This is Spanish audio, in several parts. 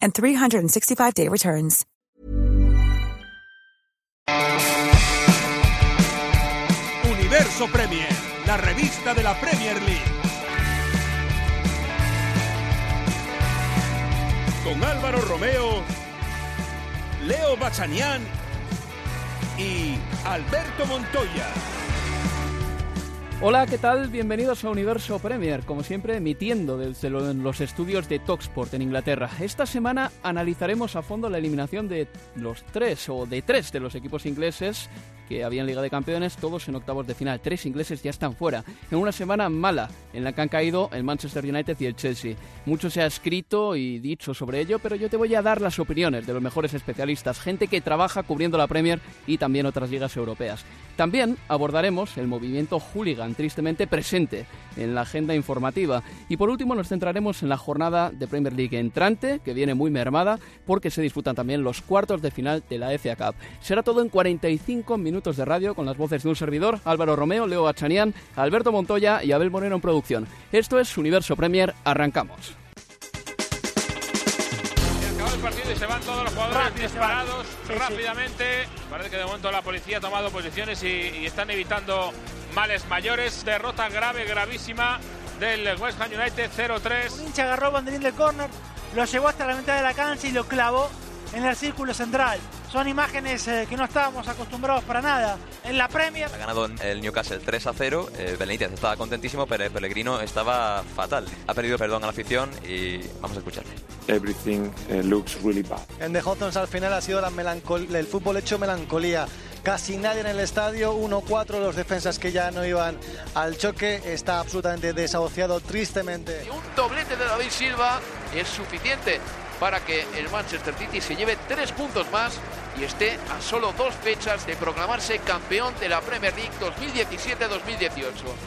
and 365-day returns. Universo Premier, la revista de la Premier League. Con Álvaro Romeo, Leo Bachanian y Alberto Montoya. Hola, ¿qué tal? Bienvenidos a Universo Premier, como siempre emitiendo desde los estudios de Talksport en Inglaterra. Esta semana analizaremos a fondo la eliminación de los tres o de tres de los equipos ingleses que habían Liga de Campeones, todos en octavos de final. Tres ingleses ya están fuera. En una semana mala en la que han caído el Manchester United y el Chelsea. Mucho se ha escrito y dicho sobre ello, pero yo te voy a dar las opiniones de los mejores especialistas, gente que trabaja cubriendo la Premier y también otras ligas europeas. También abordaremos el movimiento hooligan, tristemente presente en la agenda informativa. Y por último nos centraremos en la jornada de Premier League entrante, que viene muy mermada, porque se disputan también los cuartos de final de la FA Cup. Será todo en 45 minutos de radio con las voces de un servidor, Álvaro Romeo, Leo Bachanian, Alberto Montoya y Abel Moreno en producción. Esto es Universo Premier, arrancamos. acaba el partido y se van todos los jugadores disparados rápidamente. Parece que de momento la policía ha tomado posiciones y, y están evitando males mayores. Derrota grave, gravísima del West Ham United 0-3. Un hincha agarró banderín del córner, lo llevó hasta la mitad de la cancha y lo clavó en el círculo central. Son imágenes eh, que no estábamos acostumbrados para nada. En la Premier. Ha ganado el Newcastle 3 a 0. Eh, Benítez estaba contentísimo, pero el Pellegrino estaba fatal. Ha pedido perdón a la afición y vamos a escucharle. Everything uh, looks really bad. En The Hotons al final ha sido la el fútbol hecho melancolía. Casi nadie en el estadio, 1-4 los defensas que ya no iban al choque. Está absolutamente desahuciado, tristemente. Y un doblete de David Silva es suficiente para que el Manchester City se lleve tres puntos más y esté a solo dos fechas de proclamarse campeón de la Premier League 2017-2018.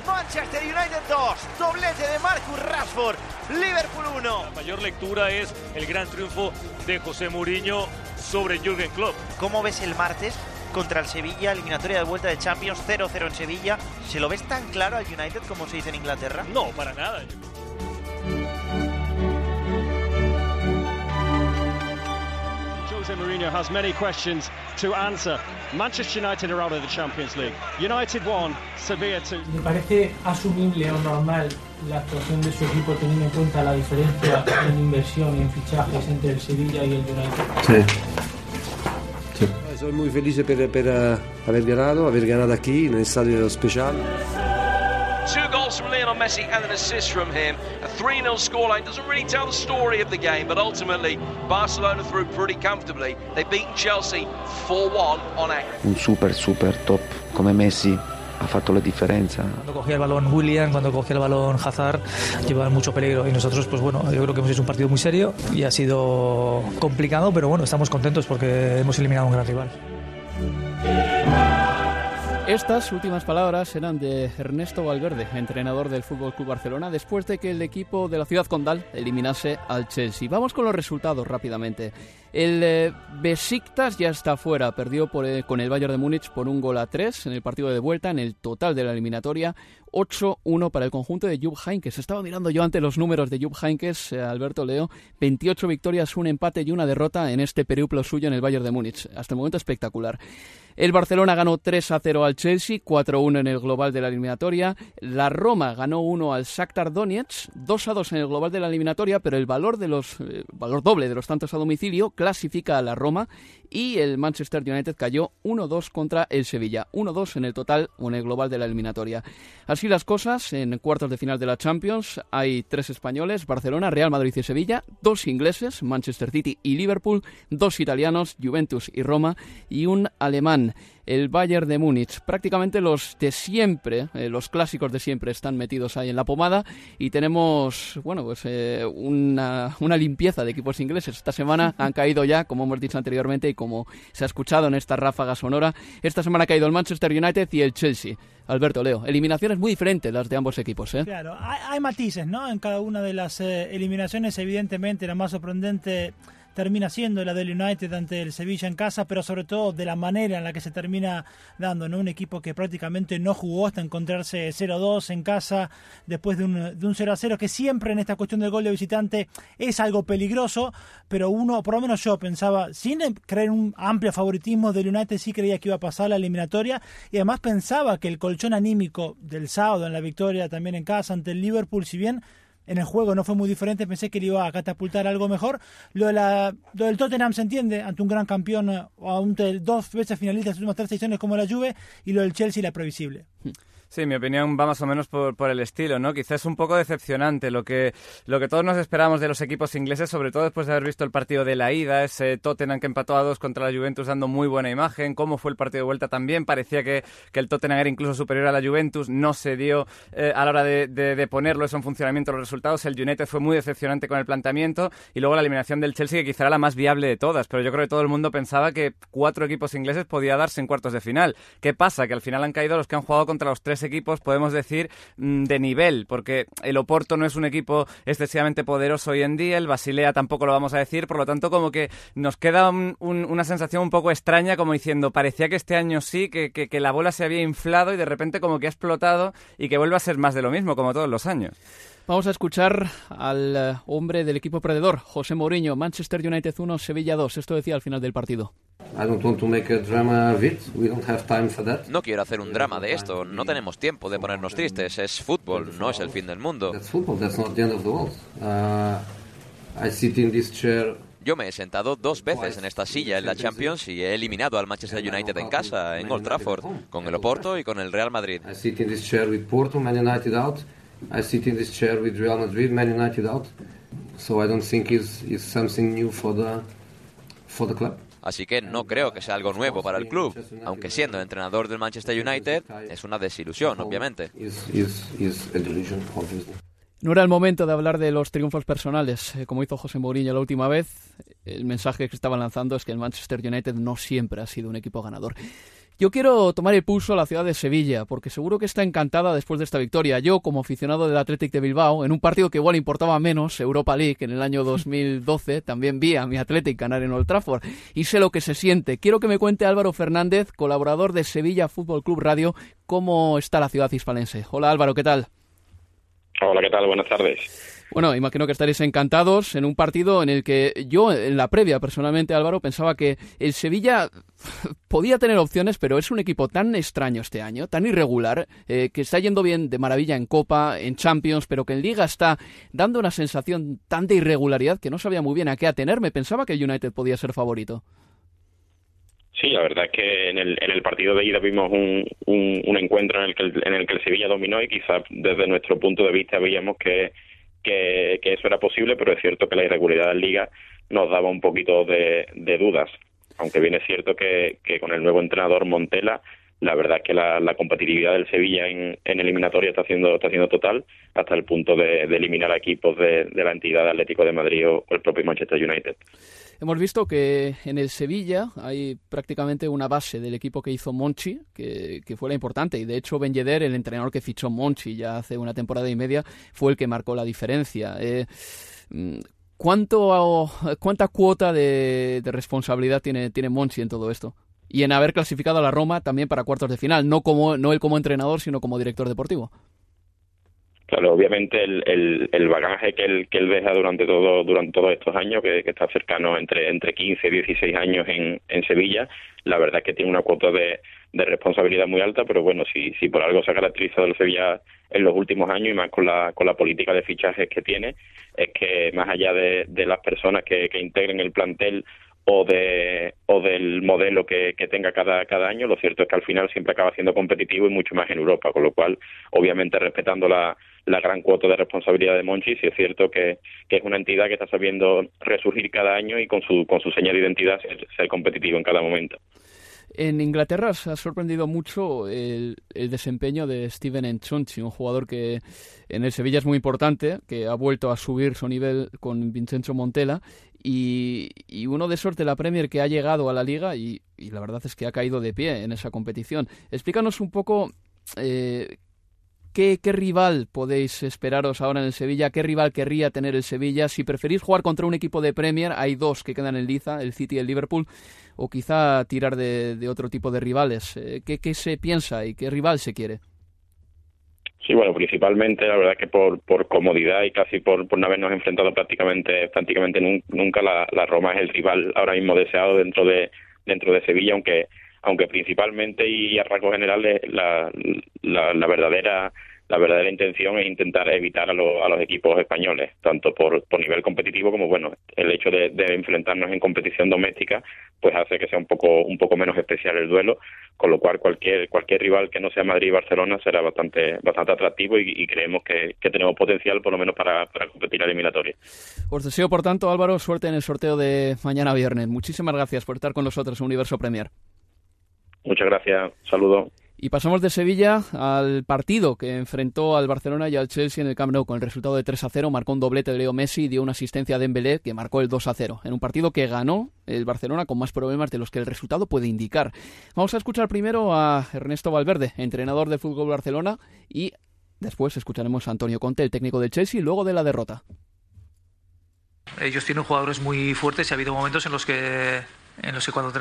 Manchester United 2, doblete de Marcus Rashford, Liverpool 1. La mayor lectura es el gran triunfo de José Mourinho sobre Jürgen Klopp. ¿Cómo ves el martes? contra el Sevilla, eliminatoria de vuelta de Champions 0-0 en Sevilla. ¿Se lo ves tan claro al United como se dice en Inglaterra? No, para nada. Jose Mourinho has many questions to answer. Manchester United are out of the Champions League. United won, Sevilla 2. Me parece asumible o normal la actuación de su equipo teniendo en cuenta la diferencia en inversión y en fichajes entre el Sevilla y el United. Sí. sí. Soy muy feliz per uh, aver ganado, aver ganado aquí en el estadio special. Lionel Messi and an assist from him. A 3 0 scoreline doesn't really tell the story of the game, but ultimately Barcelona through pretty comfortably. They beat Chelsea 4 1 on aggregate. Un super, super top come Messi ha fatto la differenza. Cuando cogía el balón William, cuando cogía el balón Hazard, llevaban mucho peligro y nosotros, pues bueno, yo creo que hemos hecho un partido muy serio y ha sido complicado, pero bueno, estamos contentos porque hemos eliminado a un gran rival. Estas últimas palabras eran de Ernesto Valverde, entrenador del Fútbol Club Barcelona, después de que el equipo de la ciudad condal eliminase al Chelsea. Vamos con los resultados rápidamente. El eh, Besiktas ya está fuera, perdió eh, con el Bayern de Múnich por un gol a tres en el partido de vuelta, en el total de la eliminatoria. 8-1 para el conjunto de Jupp Heynckes. Estaba mirando yo ante los números de Jupp Heynckes, eh, Alberto Leo, 28 victorias, un empate y una derrota en este periplo suyo en el Bayern de Múnich. Hasta el momento espectacular. El Barcelona ganó 3 a 0 al Chelsea, 4 1 en el global de la eliminatoria. La Roma ganó 1 al Shakhtar Donetsk, 2 a 2 en el global de la eliminatoria, pero el valor de los eh, valor doble de los tantos a domicilio clasifica a la Roma y el Manchester United cayó 1-2 contra el Sevilla, 1-2 en el total o en el global de la eliminatoria. Así las cosas, en cuartos de final de la Champions hay tres españoles, Barcelona, Real Madrid y Sevilla, dos ingleses, Manchester City y Liverpool, dos italianos, Juventus y Roma, y un alemán, el Bayern de Múnich. Prácticamente los de siempre, eh, los clásicos de siempre están metidos ahí en la pomada y tenemos, bueno, pues eh, una, una, limpieza de equipos ingleses. Esta semana han caído ya, como hemos dicho anteriormente y como se ha escuchado en esta ráfaga sonora, esta semana ha caído el Manchester United y el Chelsea. Alberto Leo, eliminaciones muy diferentes las de ambos equipos. ¿eh? Claro, hay, hay matices, ¿no? En cada una de las eliminaciones, evidentemente, la más sorprendente termina siendo la del United ante el Sevilla en casa, pero sobre todo de la manera en la que se termina dando, ¿no? Un equipo que prácticamente no jugó hasta encontrarse 0-2 en casa después de un, de un 0-0, que siempre en esta cuestión del gol de visitante es algo peligroso, pero uno, por lo menos yo pensaba, sin creer un amplio favoritismo del United, sí creía que iba a pasar la eliminatoria y además pensaba que el colchón anímico del sábado en la victoria también en casa ante el Liverpool, si bien en el juego no fue muy diferente, pensé que le iba a catapultar algo mejor. Lo, de la, lo del Tottenham se entiende, ante un gran campeón eh, o ante dos veces finalistas en últimas tres ediciones como la Juve, y lo del Chelsea la previsible. Sí, mi opinión va más o menos por, por, el estilo, ¿no? Quizás un poco decepcionante lo que, lo que todos nos esperamos de los equipos ingleses, sobre todo después de haber visto el partido de la ida, ese Tottenham que empató a dos contra la Juventus dando muy buena imagen, cómo fue el partido de vuelta también, parecía que, que el Tottenham era incluso superior a la Juventus, no se dio eh, a la hora de, de, de, ponerlo eso en funcionamiento los resultados, el United fue muy decepcionante con el planteamiento y luego la eliminación del Chelsea que quizá era la más viable de todas, pero yo creo que todo el mundo pensaba que cuatro equipos ingleses podía darse en cuartos de final. ¿Qué pasa? Que al final han caído los que han jugado contra los tres equipos, podemos decir mm, de nivel, porque el Oporto no es un equipo excesivamente poderoso hoy en día, el Basilea tampoco lo vamos a decir, por lo tanto como que nos queda un, un, una sensación un poco extraña, como diciendo, parecía que este año sí, que, que, que la bola se había inflado y de repente como que ha explotado y que vuelve a ser más de lo mismo, como todos los años. Vamos a escuchar al uh, hombre del equipo perdedor, José Mourinho, Manchester United 1, Sevilla 2. Esto decía al final del partido. No quiero hacer un drama de esto. No tenemos tiempo de ponernos tristes. Es fútbol, no es el fin del mundo. Yo me he sentado dos veces en esta silla en la Champions y he eliminado al Manchester United en casa, en Old Trafford, con el Oporto y con el Real Madrid. I sit in this chair with Real Madrid, Man United out. So I don't think it's, it's something new for the, for the club. Así que no creo que sea algo nuevo para el club, aunque siendo entrenador del Manchester United es una desilusión, obviamente. No era el momento de hablar de los triunfos personales, eh, como hizo José Mourinho la última vez. El mensaje que estaban lanzando es que el Manchester United no siempre ha sido un equipo ganador. Yo quiero tomar el pulso a la ciudad de Sevilla, porque seguro que está encantada después de esta victoria. Yo, como aficionado del Athletic de Bilbao, en un partido que igual importaba menos, Europa League, en el año 2012, también vi a mi Athletic ganar en Old Trafford y sé lo que se siente. Quiero que me cuente Álvaro Fernández, colaborador de Sevilla Fútbol Club Radio, cómo está la ciudad hispalense. Hola Álvaro, ¿qué tal? Hola, ¿qué tal? Buenas tardes. Bueno, imagino que estaréis encantados en un partido en el que yo, en la previa, personalmente, Álvaro, pensaba que el Sevilla podía tener opciones, pero es un equipo tan extraño este año, tan irregular, eh, que está yendo bien de maravilla en Copa, en Champions, pero que en Liga está dando una sensación tan de irregularidad que no sabía muy bien a qué atenerme. Pensaba que el United podía ser favorito. Sí, la verdad es que en el, en el partido de ida vimos un, un, encuentro en el, que el, en el que el Sevilla dominó y quizás desde nuestro punto de vista veíamos que eso era posible, pero es cierto que la irregularidad en Liga nos daba un poquito de, dudas. Aunque bien es cierto que, que, con el nuevo entrenador Montela, la verdad es que la, la competitividad del Sevilla en, en, eliminatoria está haciendo, está haciendo total, hasta el punto de, de eliminar a equipos de, de, la entidad Atlético de Madrid o el propio Manchester United. Hemos visto que en el Sevilla hay prácticamente una base del equipo que hizo Monchi, que, fue la importante. Y de hecho, Ben Yedder, el entrenador que fichó Monchi ya hace una temporada y media, fue el que marcó la diferencia. Eh, ¿cuánto, ¿Cuánta cuota de, de responsabilidad tiene, tiene Monchi en todo esto? y en haber clasificado a la Roma también para cuartos de final, no como no él como entrenador, sino como director deportivo. Obviamente el, el, el, bagaje que él, que él deja durante todo durante todos estos años, que, está cercano entre entre 15 y 16 años en, en Sevilla, la verdad es que tiene una cuota de, de responsabilidad muy alta, pero bueno, si, si por algo se ha caracterizado el Sevilla en los últimos años y más con la, con la política de fichajes que tiene, es que más allá de, de las personas que, que integren el plantel o de o del modelo que, que, tenga cada cada año lo cierto es que al final siempre acaba siendo competitivo y mucho más en Europa con lo cual obviamente respetando la, la gran cuota de responsabilidad de Monchi sí es cierto que, que es una entidad que está sabiendo resurgir cada año y con su con su señal de identidad ser, ser competitivo en cada momento en Inglaterra se ha sorprendido mucho el, el desempeño de Steven Enchonchi, un jugador que en el Sevilla es muy importante, que ha vuelto a subir su nivel con Vincenzo Montella y, y, uno de esos de la Premier que ha llegado a la liga y, y, la verdad es que ha caído de pie en esa competición. Explícanos un poco eh, ¿Qué, ¿Qué, rival podéis esperaros ahora en el Sevilla? ¿Qué rival querría tener el Sevilla? Si preferís jugar contra un equipo de Premier, hay dos que quedan en liza, el City y el Liverpool, o quizá tirar de, de otro tipo de rivales. Eh, ¿Qué, ¿Qué, se piensa y qué rival se quiere? Sí, bueno, principalmente la verdad que por, por comodidad y casi por, por no habernos enfrentado prácticamente prácticamente nunca la, la Roma es el rival ahora mismo deseado dentro de dentro de Sevilla, aunque aunque principalmente y a rasgos generales la, la, la verdadera la verdadera intención es intentar evitar a, lo, a los equipos españoles, tanto por, por nivel competitivo como bueno, el hecho de, de, enfrentarnos en competición doméstica, pues hace que sea un poco un poco menos especial el duelo, con lo cual cualquier cualquier rival que no sea Madrid y Barcelona será bastante bastante atractivo y, creemos que, que, tenemos potencial por lo menos para, para competir eliminatoria. Os deseo por tanto Álvaro suerte en el sorteo de mañana viernes. Muchísimas gracias por estar con nosotros en Universo Premier. Muchas gracias, saludo. Y pasamos de Sevilla al partido que enfrentó al Barcelona y al Chelsea en el Camp Nou con el resultado de 3 a 0. Marcó un doblete de Leo Messi y dio una asistencia a Dembélé que marcó el 2 a 0. En un partido que ganó el Barcelona con más problemas de los que el resultado puede indicar. Vamos a escuchar primero a Ernesto Valverde, entrenador de Fútbol Barcelona, y después escucharemos a Antonio Conte, el técnico del Chelsea, luego de la derrota. Ellos tienen jugadores muy fuertes y ha habido momentos en los que los que cuando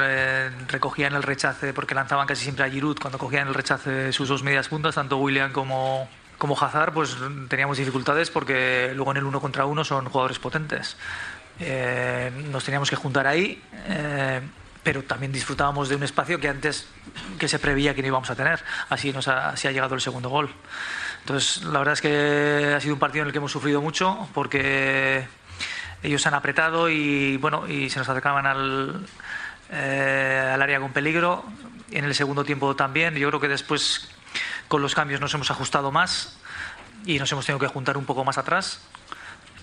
recogían el rechace, porque lanzaban casi siempre a Giroud, cuando cogían el rechace sus dos medias puntas, tanto William como, como Hazard, pues teníamos dificultades porque luego en el uno contra uno son jugadores potentes. Eh, nos teníamos que juntar ahí, eh, pero también disfrutábamos de un espacio que antes que se preveía que no íbamos a tener. Así, nos ha, así ha llegado el segundo gol. Entonces, la verdad es que ha sido un partido en el que hemos sufrido mucho porque ellos han apretado y bueno y se nos acercaban al, eh, al área con peligro. En el segundo tiempo también. Yo creo que después con los cambios nos hemos ajustado más y nos hemos tenido que juntar un poco más atrás.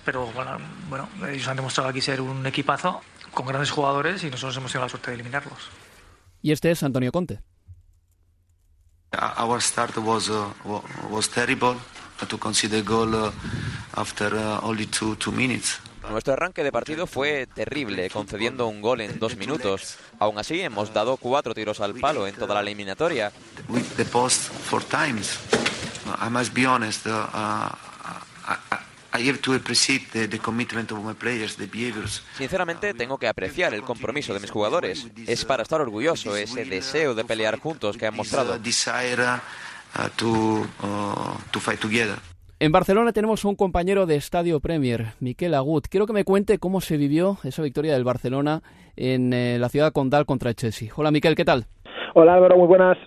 Pero bueno, bueno ellos han demostrado aquí ser un equipazo con grandes jugadores y nosotros hemos tenido la suerte de eliminarlos. Y este es Antonio Conte. Our start was uh, was terrible to consider goal uh, after uh, only two two minutes. Nuestro arranque de partido fue terrible, concediendo un gol en dos minutos. Aún así, hemos dado cuatro tiros al palo en toda la eliminatoria. Sinceramente, tengo que apreciar el compromiso de mis jugadores. Es para estar orgulloso ese deseo de pelear juntos que han mostrado. En Barcelona tenemos un compañero de Estadio Premier, Miquel Agut. Quiero que me cuente cómo se vivió esa victoria del Barcelona en eh, la ciudad condal contra el Chelsea. Hola Miquel, ¿qué tal? Hola Álvaro, muy buenas.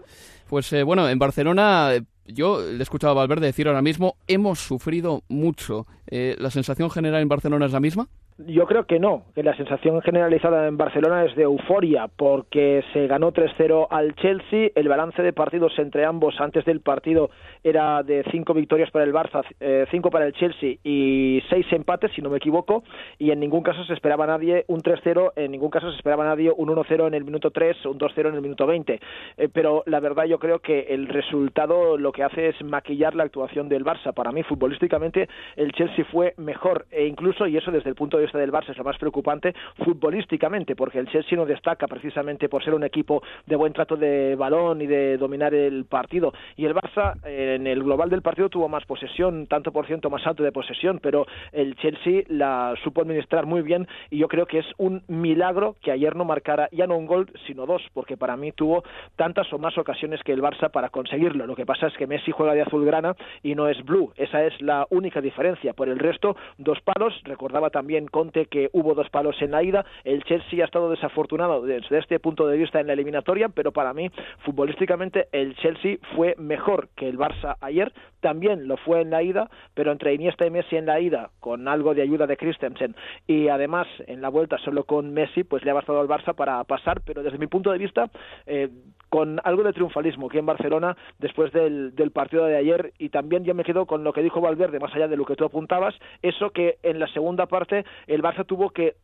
Pues eh, bueno, en Barcelona eh, yo le he escuchado a Valverde decir ahora mismo, hemos sufrido mucho. ¿La sensación general en Barcelona es la misma? Yo creo que no, que la sensación generalizada en Barcelona es de euforia, porque se ganó 3-0 al Chelsea, el balance de partidos entre ambos antes del partido era de cinco victorias para el Barça, eh, cinco para el Chelsea y seis empates, si no me equivoco, y en ningún caso se esperaba nadie un 3-0, en ningún caso se esperaba nadie un 1-0 en el minuto 3, un 2-0 en el minuto 20, eh, pero la verdad yo creo que el resultado lo que hace es maquillar la actuación del Barça. Para mí, futbolísticamente, el Chelsea fue mejor, e incluso, y eso desde el punto de vista del Barça es lo más preocupante futbolísticamente, porque el Chelsea no destaca precisamente por ser un equipo de buen trato de balón y de dominar el partido. Y el Barça en el global del partido tuvo más posesión, tanto por ciento más alto de posesión, pero el Chelsea la supo administrar muy bien y yo creo que es un milagro que ayer no marcara ya no un gol, sino dos, porque para mí tuvo tantas o más ocasiones que el Barça para conseguirlo. Lo que pasa es que Messi juega de azulgrana y no es blue. Esa es la única diferencia. Por el resto, dos palos. Recordaba también Conte que hubo dos palos en la ida. El Chelsea ha estado desafortunado desde este punto de vista en la eliminatoria, pero para mí, futbolísticamente, el Chelsea fue mejor que el Barça ayer. También lo fue en la ida, pero entre Iniesta y Messi en la ida, con algo de ayuda de Christensen, y además en la vuelta solo con Messi, pues le ha bastado al Barça para pasar, pero desde mi punto de vista, eh, con algo de triunfalismo aquí en Barcelona después del, del, partido de ayer y también yo me quedo con lo que dijo Valverde, más allá de lo que tú apuntabas, eso que en la segunda parte el Barça tuvo que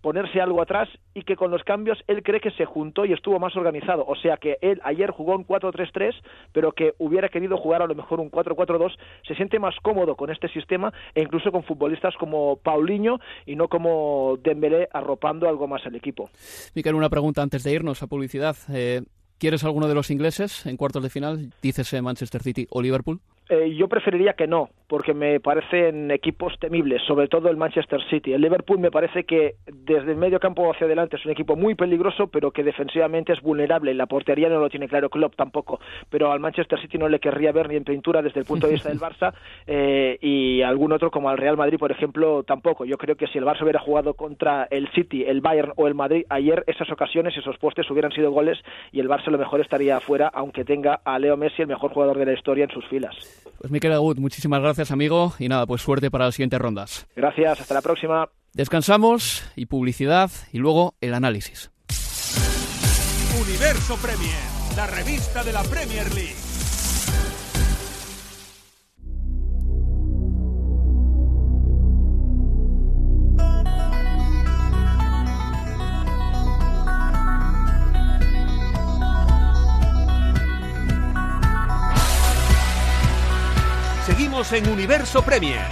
ponerse algo atrás y que con los cambios él cree que se juntó y estuvo más organizado, o sea que él ayer jugó un 4-3-3, pero que hubiera querido jugar a lo mejor un 4-4-2, se siente más cómodo con este sistema e incluso con futbolistas como Paulinho y no como Dembélé arropando algo más al equipo. Miquel, una pregunta antes de irnos a publicidad. Eh, ¿Quieres alguno de los ingleses en cuartos de final? Dícese Manchester City o Liverpool. Eh, yo preferiría que no, porque me parecen equipos temibles, sobre todo el Manchester City. El Liverpool me parece que desde el medio campo hacia adelante es un equipo muy peligroso, pero que defensivamente es vulnerable. La portería no lo tiene claro Klopp tampoco, pero al Manchester City no le querría ver ni en pintura desde el punto de vista del Barça eh, y algún otro como al Real Madrid, por ejemplo, tampoco. Yo creo que si el Barça hubiera jugado contra el City, el Bayern o el Madrid ayer, esas ocasiones, esos postes hubieran sido goles y el Barça a lo mejor estaría afuera, aunque tenga a Leo Messi, el mejor jugador de la historia, en sus filas. Pues Miquel Agut, muchísimas gracias amigo y nada, pues suerte para las siguientes rondas. Gracias, hasta la próxima. Descansamos y publicidad y luego el análisis. Universo Premier, la revista de la Premier League. En Universo Premier.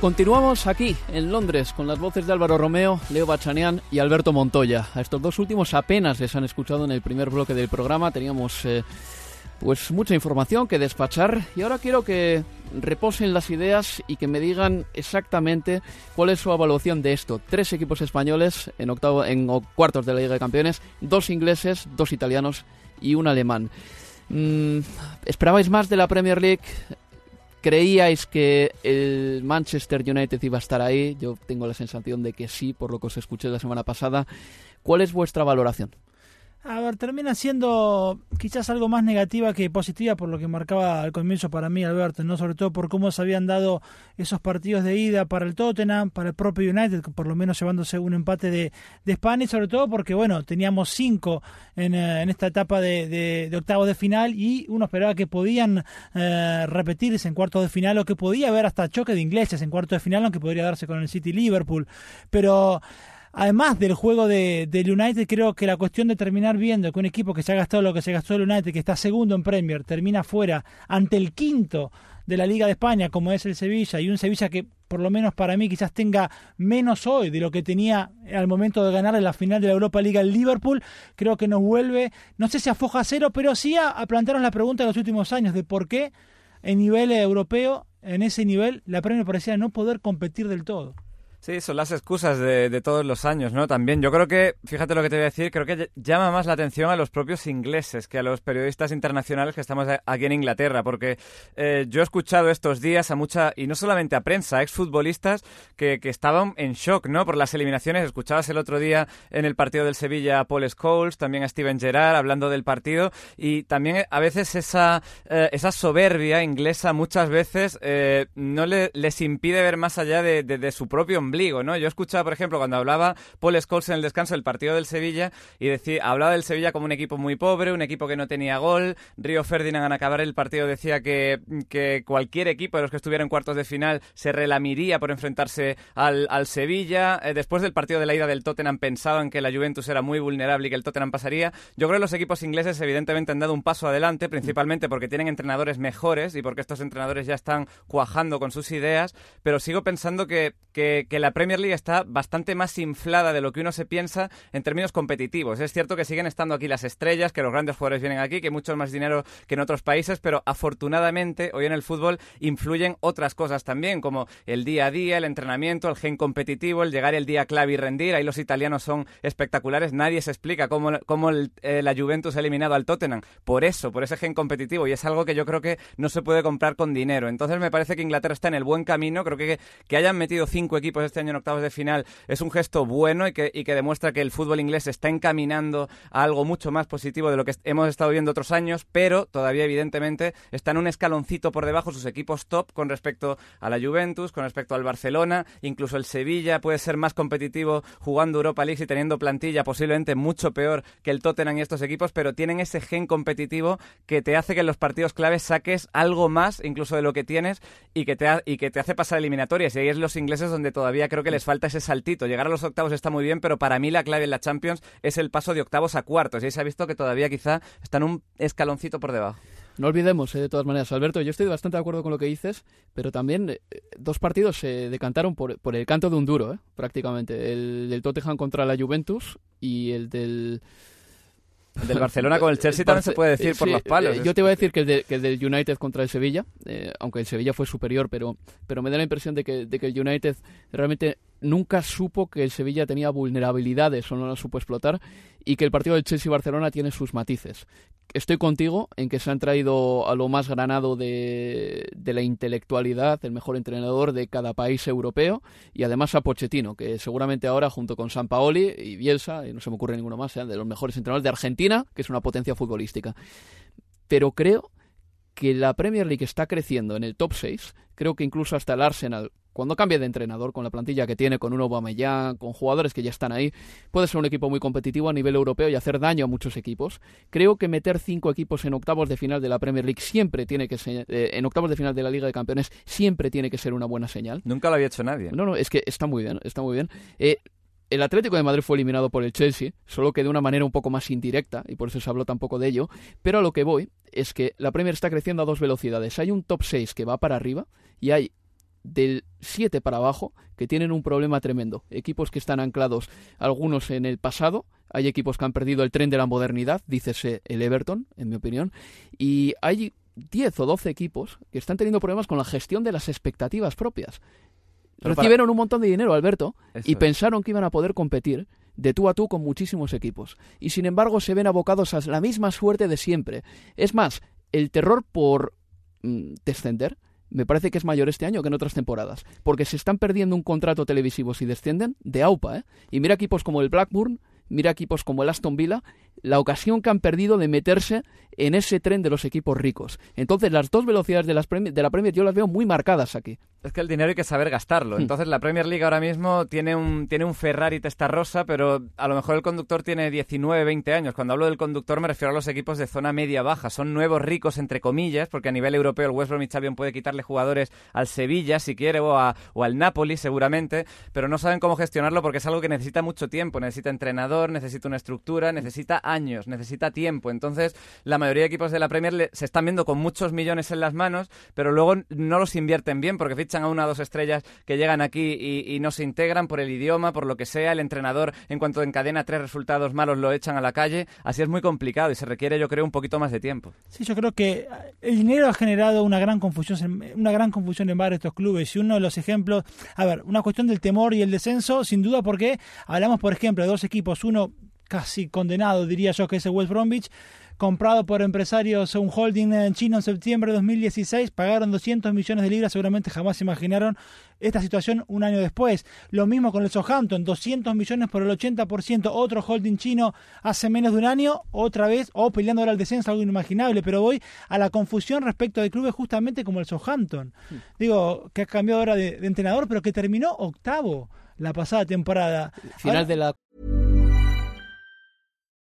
Continuamos aquí, en Londres, con las voces de Álvaro Romeo, Leo Bachanian y Alberto Montoya. A estos dos últimos apenas les han escuchado en el primer bloque del programa. Teníamos eh, pues mucha información que despachar y ahora quiero que reposen las ideas y que me digan exactamente cuál es su evaluación de esto. Tres equipos españoles en octavo, en cuartos de la Liga de Campeones, dos ingleses, dos italianos y un alemán. Mm, ¿Esperabais más de la Premier League? ¿Creíais que el Manchester United iba a estar ahí? Yo tengo la sensación de que sí, por lo que os escuché la semana pasada. ¿Cuál es vuestra valoración? A ver, termina siendo quizás algo más negativa que positiva por lo que marcaba al comienzo para mí Alberto, no sobre todo por cómo se habían dado esos partidos de ida para el Tottenham, para el propio United, por lo menos llevándose un empate de, de España y sobre todo porque, bueno, teníamos cinco en, en esta etapa de, de, de, octavos de final y uno esperaba que podían eh, repetirse en cuartos de final o que podía haber hasta choque de ingleses en cuartos de final, aunque podría darse con el City Liverpool, pero además del juego de, del United, creo que la cuestión de terminar viendo que un equipo que se ha gastado lo que se gastó el United, que está segundo en Premier, termina fuera ante el quinto de la Liga de España, como es el Sevilla, y un Sevilla que por lo menos para mí quizás tenga menos hoy de lo que tenía al momento de ganar en la final de la Europa Liga el Liverpool, creo que nos vuelve, no sé si a foja cero, pero sí a, a plantearnos la pregunta de los últimos años de por qué en nivel europeo, en ese nivel, la Premier parecía no poder competir del todo. Sí, son las excusas de, de, todos los años, ¿no? También yo creo que, fíjate lo que te voy a decir, creo que llama más la atención a los propios ingleses que a los periodistas internacionales que estamos aquí en Inglaterra, porque eh, yo he escuchado estos días a mucha, y no solamente a prensa, exfutbolistas que, que estaban en shock, ¿no? Por las eliminaciones. Escuchabas el otro día en el partido del Sevilla a Paul Scholes, también a Steven Gerrard hablando del partido, y también a veces esa, eh, esa soberbia inglesa muchas veces eh, no le, les impide ver más allá de, de, de su propio ombligo, ¿no? Yo escuchaba, por ejemplo, cuando hablaba Paul Scholes en el descanso del partido del Sevilla y decía, hablaba del Sevilla como un equipo muy pobre, un equipo que no tenía gol. Río Ferdinand al acabar el partido decía que, que cualquier equipo de los que estuviera en cuartos de final se relamiría por enfrentarse al, al Sevilla. Eh, después del partido de la ida del Tottenham pensaban que la Juventus era muy vulnerable y que el Tottenham pasaría. Yo creo que los equipos ingleses evidentemente han dado un paso adelante, principalmente porque tienen entrenadores mejores y porque estos entrenadores ya están cuajando con sus ideas, pero sigo pensando que, que, que la Premier League está bastante más inflada de lo que uno se piensa en términos competitivos. Es cierto que siguen estando aquí las estrellas, que los grandes jugadores vienen aquí, que hay mucho más dinero que en otros países, pero afortunadamente hoy en el fútbol influyen otras cosas también, como el día a día, el entrenamiento, el gen competitivo, el llegar el día clave y rendir. Ahí los italianos son espectaculares. Nadie se explica cómo, cómo eh, la Juventus ha eliminado al Tottenham. Por eso, por ese gen competitivo. Y es algo que yo creo que no se puede comprar con dinero. Entonces me parece que Inglaterra está en el buen camino. Creo que que hayan metido cinco equipos este año en octavos de final es un gesto bueno y que, y que demuestra que el fútbol inglés está encaminando a algo mucho más positivo de lo que hemos estado viendo otros años, pero todavía evidentemente están un escaloncito por debajo sus equipos top con respecto a la Juventus, con respecto al Barcelona, incluso el Sevilla puede ser más competitivo jugando Europa League y teniendo plantilla posiblemente mucho peor que el Tottenham y estos equipos, pero tienen ese gen competitivo que te hace que en los partidos claves saques algo más incluso de lo que tienes y que te, y que te hace pasar eliminatorias. Y ahí es los ingleses donde todavía creo que les falta ese saltito. Llegar a los octavos está muy bien, pero para mí la clave en la Champions es el paso de octavos a cuartos. Y ahí se ha visto que todavía quizá están un escaloncito por debajo. No olvidemos, eh, de todas maneras, Alberto, yo estoy bastante de acuerdo con lo que dices, pero también eh, dos partidos se decantaron por, por, el canto de un duro, eh, prácticamente. El del Tottenham contra la Juventus y el del... El del Barcelona con el Chelsea también se puede decir por los palos. yo te voy a decir que el, que el, del United contra el Sevilla, aunque el Sevilla fue superior, pero, pero me da la impresión de que, de que el United realmente nunca supo que el Sevilla tenía vulnerabilidades o no las supo explotar y que el partido del Chelsea-Barcelona tiene sus matices. Estoy contigo en que se han traído a lo más granado de, de, la intelectualidad, el mejor entrenador de cada país europeo y además a Pochettino, que seguramente ahora junto con San Paoli y Bielsa, y no se me ocurre ninguno más, sean de los mejores entrenadores de Argentina, que es una potencia futbolística. Pero creo que la Premier League está creciendo en el top 6. Creo que incluso hasta el Arsenal, cuando cambie de entrenador, con la plantilla que tiene, con un Aubameyang, con jugadores que ya están ahí, puede ser un equipo muy competitivo a nivel europeo y hacer daño a muchos equipos. Creo que meter cinco equipos en octavos de final de la Premier League siempre tiene que ser, eh, en octavos de final de la Liga de Campeones siempre tiene que ser una buena señal. Nunca lo había hecho nadie. No, no, es que está muy bien, está muy bien. Eh, el Atlético de Madrid fue eliminado por el Chelsea, solo que de una manera un poco más indirecta, y por eso se habló tampoco de ello, pero a lo que voy es que la Premier está creciendo a dos velocidades. Hay un top 6 que va para arriba y hay del 7 para abajo que tienen un problema tremendo. Equipos que están anclados, algunos en el pasado, hay equipos que han perdido el tren de la modernidad, dícese el Everton, en mi opinión, y hay 10 o 12 equipos que están teniendo problemas con la gestión de las expectativas propias. Recibieron un montón de dinero, Alberto, y pensaron que iban a poder competir de tú a tú con muchísimos equipos. Y sin embargo se ven abocados a la misma suerte de siempre. Es más, el terror por mm, descender me parece que es mayor este año que en otras temporadas. Porque se están perdiendo un contrato televisivo si descienden de AUPA. ¿eh? Y mira equipos como el Blackburn, mira equipos como el Aston Villa, la ocasión que han perdido de meterse en ese tren de los equipos ricos. Entonces, las dos velocidades de, las de la Premier yo las veo muy marcadas aquí. Es que el dinero hay que saber gastarlo. Hmm. Entonces, la Premier League ahora mismo tiene un, tiene un Ferrari rosa, pero a lo mejor el conductor tiene 19, 20 años. Cuando hablo del conductor me refiero a los equipos de zona media-baja. Son nuevos ricos, entre comillas, porque a nivel europeo el West Bromwich Albion puede quitarle jugadores al Sevilla, si quiere, o, a, o al Napoli, seguramente, pero no saben cómo gestionarlo porque es algo que necesita mucho tiempo. Necesita entrenador, necesita una estructura, necesita años, necesita tiempo. Entonces, la mayoría de equipos de la Premier se están viendo con muchos millones en las manos, pero luego no los invierten bien porque a una o dos estrellas que llegan aquí y, y, no se integran por el idioma, por lo que sea. El entrenador, en cuanto encadena tres resultados malos, lo echan a la calle. Así es muy complicado y se requiere, yo creo, un poquito más de tiempo. Sí, yo creo que el dinero ha generado una gran confusión, una gran confusión en varios de estos clubes. Y uno de los ejemplos, a ver, una cuestión del temor y el descenso, sin duda, porque hablamos, por ejemplo, de dos equipos, uno casi condenado, diría yo, que es el West Bromwich comprado por empresarios un holding en chino en septiembre de 2016, pagaron 200 millones de libras, seguramente jamás se imaginaron esta situación un año después. Lo mismo con el Southampton, 200 millones por el 80%, otro holding chino hace menos de un año, otra vez, o peleando ahora el descenso, algo inimaginable, pero voy a la confusión respecto de clubes justamente como el Southampton. Digo, que ha cambiado ahora de, de entrenador, pero que terminó octavo la pasada temporada. Final ahora, de la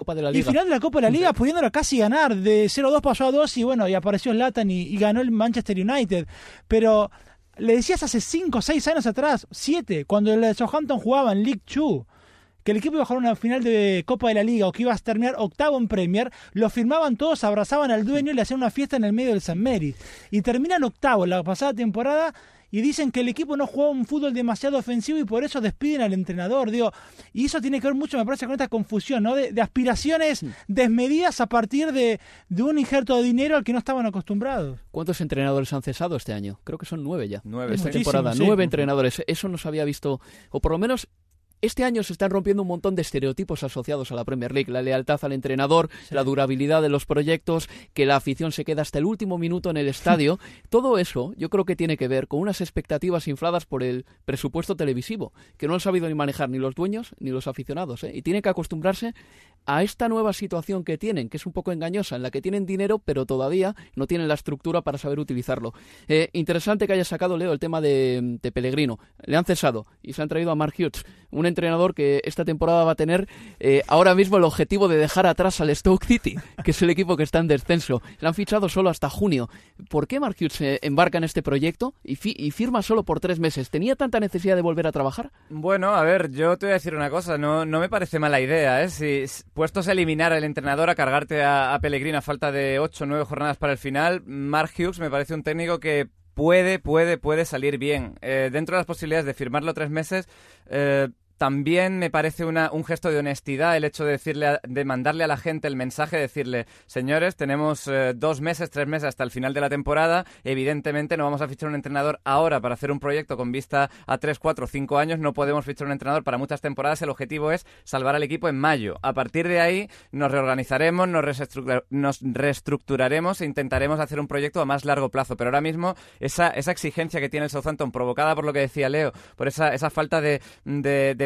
Copa de la Y final de la Copa de la Liga, pudiéndola casi ganar. De 0-2 pasó a 2 y bueno, y apareció Zlatan y, y ganó el Manchester United. Pero le decías hace 5 o 6 años atrás, 7, cuando el Southampton jugaba en League 2, que el equipo iba a jugar una final de Copa de la Liga o que iba a terminar octavo en Premier, lo firmaban todos, abrazaban al dueño y le hacían una fiesta en el medio del San Mary. Y terminan octavo la pasada temporada y dicen que el equipo no juega un fútbol demasiado ofensivo y por eso despiden al entrenador. Digo, y eso tiene que ver mucho, me parece, con esta confusión, ¿no? De, de aspiraciones desmedidas a partir de, de, un injerto de dinero al que no estaban acostumbrados. ¿Cuántos entrenadores han cesado este año? Creo que son nueve ya. Nueve. Esta temporada, sí. nueve entrenadores. Eso no se había visto, o por lo menos este año se están rompiendo un montón de estereotipos asociados a la Premier League, la lealtad al entrenador, sí. la durabilidad de los proyectos, que la afición se queda hasta el último minuto en el estadio. Todo eso yo creo que tiene que ver con unas expectativas infladas por el presupuesto televisivo, que no han sabido ni manejar ni los dueños ni los aficionados. ¿eh? Y tienen que acostumbrarse a esta nueva situación que tienen, que es un poco engañosa, en la que tienen dinero pero todavía no tienen la estructura para saber utilizarlo. Eh, interesante que haya sacado, Leo, el tema de, de Pellegrino. Le han cesado y se han traído a Mark Hughes, un entrenador que esta temporada va a tener eh, ahora mismo el objetivo de dejar atrás al Stoke City, que es el equipo que está en descenso. Le han fichado solo hasta junio. ¿Por qué Mark Hughes se embarca en este proyecto y, fi y, firma solo por tres meses? ¿Tenía tanta necesidad de volver a trabajar? Bueno, a ver, yo te voy a decir una cosa, no, no me parece mala idea, ¿eh? Si puestos a eliminar al entrenador, a cargarte a, a Pellegrino a falta de ocho o nueve jornadas para el final, Mark Hughes me parece un técnico que puede, puede, puede salir bien. Eh, dentro de las posibilidades de firmarlo tres meses, eh, también me parece una, un gesto de honestidad el hecho de decirle, a, de mandarle a la gente el mensaje, de decirle, señores, tenemos eh, dos meses, tres meses hasta el final de la temporada, evidentemente no vamos a fichar un entrenador ahora para hacer un proyecto con vista a tres, cuatro, cinco años, no podemos fichar un entrenador para muchas temporadas, el objetivo es salvar al equipo en mayo. A partir de ahí nos reorganizaremos, nos, reestructura, nos reestructuraremos e intentaremos hacer un proyecto a más largo plazo, pero ahora mismo esa, esa exigencia que tiene el Southampton, provocada por lo que decía Leo, por esa, esa falta de,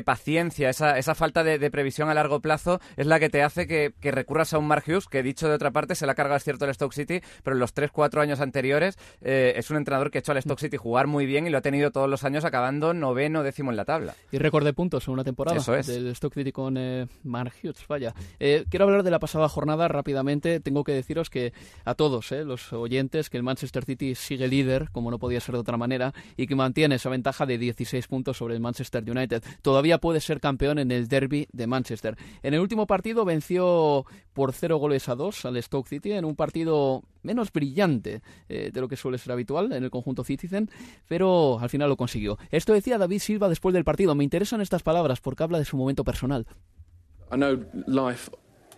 paciencia, esa, esa falta de, de, previsión a largo plazo es la que te hace que, que, recurras a un Mark Hughes, que dicho de otra parte se la carga es cierto el Stoke City, pero en los 3-4 años anteriores eh, es un entrenador que ha hecho al Stoke City jugar muy bien y lo ha tenido todos los años acabando noveno, décimo en la tabla. Y récord de puntos en una temporada Eso es. del Stoke City con eh, Mark Hughes, vaya. Eh, quiero hablar de la pasada jornada rápidamente. Tengo que deciros que a todos eh, los oyentes que el Manchester City sigue líder, como no podía ser de otra manera, y que mantiene esa ventaja de 16 puntos sobre el Manchester United. Todavía puede ser campeón en el derby de Manchester. En el último partido venció por cero goles a dos al Stoke City en un partido menos brillante eh, de lo que suele ser habitual en el conjunto Citizen, pero al final lo consiguió. Esto decía David Silva después del partido. Me interesan estas palabras porque habla de su momento personal.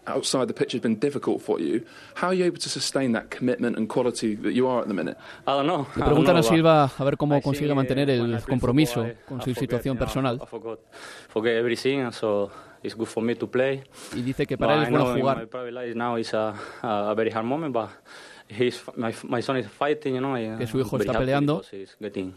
Outside the pitch has been difficult for you. How are you able to sustain that commitment and quality that you are at the minute? I don't know. Le preguntan a Silva a ver cómo consigue mantener el compromiso con su situación personal. Forget everything, so it's good for me to play. Y dice que para él es bueno jugar. My private life now is a, a very hard moment, but he's, my, my son is fighting, you know. Que su hijo está peleando. Getting,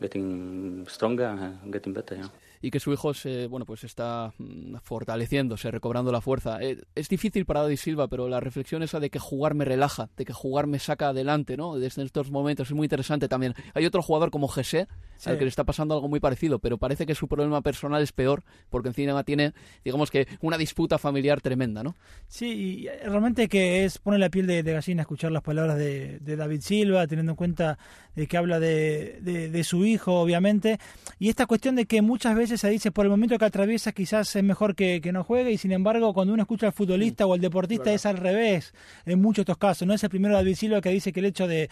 getting stronger getting better, yeah y que su hijo se, bueno, pues está mm, fortaleciéndose, recobrando la fuerza. Eh, es difícil para David Silva, pero la reflexión esa de que jugar me relaja, de que jugar me saca adelante, ¿no? Desde estos momentos es muy interesante también. Hay otro jugador como Jesse, al que le está pasando algo muy parecido, pero parece que su problema personal es peor, porque encima tiene, digamos que, una disputa familiar tremenda, ¿no? Sí, y realmente que es pone la piel de, gallina escuchar las palabras de, David Silva, teniendo en cuenta de que habla de, de su hijo, obviamente, y esta cuestión de que muchas veces se dice por el momento que atraviesa quizás es mejor que, no juegue y sin embargo cuando uno escucha al futbolista o al deportista es al revés en muchos de estos casos. No es el primero David Silva que dice que el hecho de,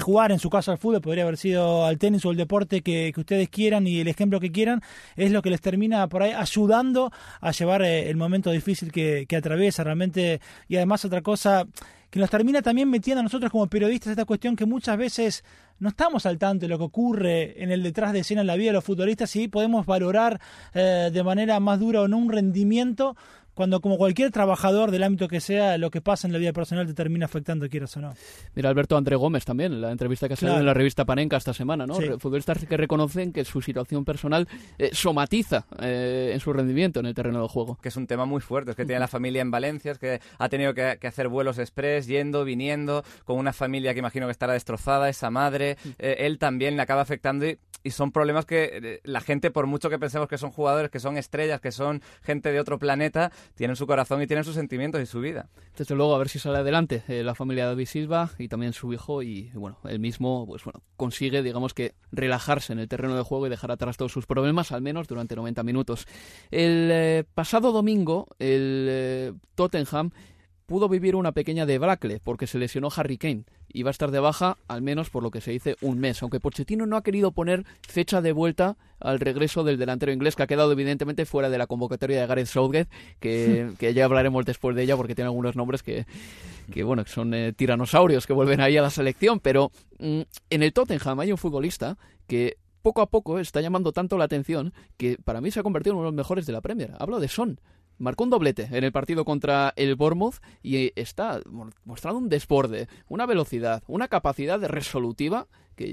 jugar en su caso al fútbol podría haber sido al tenis o el deporte que, ustedes quieran y el ejemplo que quieran es lo que les termina por ahí ayudando a llevar eh, el momento difícil que, que atraviesa realmente y además otra cosa que nos termina también metiendo a nosotros como periodistas esta cuestión que muchas veces no estamos al tanto de lo que ocurre en el detrás de escena en la vida de los futbolistas y podemos valorar eh, de manera más dura o no un rendimiento cuando como cualquier trabajador del ámbito que sea, lo que pasa en la vida personal te termina afectando, quieras o no. Mira, Alberto André Gómez también, la entrevista que ha salido en la revista Panenka esta semana, ¿no? Futbolistas que reconocen que su situación personal eh, somatiza eh, en su rendimiento en el terreno del juego. Que es un tema muy fuerte, es que tiene la familia en Valencia, es que ha tenido que, hacer vuelos express, yendo, viniendo, con una familia que imagino que estará destrozada, esa madre, eh, él también le acaba afectando y, y son problemas que la gente, por mucho que pensemos que son jugadores, que son estrellas, que son gente de otro planeta, tienen su corazón y tienen sus sentimientos y su vida. Desde luego, a ver si sale adelante eh, la familia de David Silva y también su hijo y, bueno, él mismo, pues bueno, consigue, digamos que, relajarse en el terreno de juego y dejar atrás todos sus problemas, al menos durante 90 minutos. El eh, pasado domingo, el eh, Tottenham pudo vivir una pequeña debacle porque se lesionó Harry Kane y va a estar de baja al menos por lo que se dice un mes, aunque Pochettino no ha querido poner fecha de vuelta al regreso del delantero inglés que ha quedado evidentemente fuera de la convocatoria de Gareth Southgate, que, ya hablaremos después de ella porque tiene algunos nombres que, que bueno, son eh, tiranosaurios que vuelven ahí a la selección, pero mm, en el Tottenham hay un futbolista que poco a poco está llamando tanto la atención que para mí se ha convertido en uno de los mejores de la Premier. Hablo de Son marcó un doblete en el partido contra el Bournemouth y está mostrando un desborde, una velocidad, una capacidad resolutiva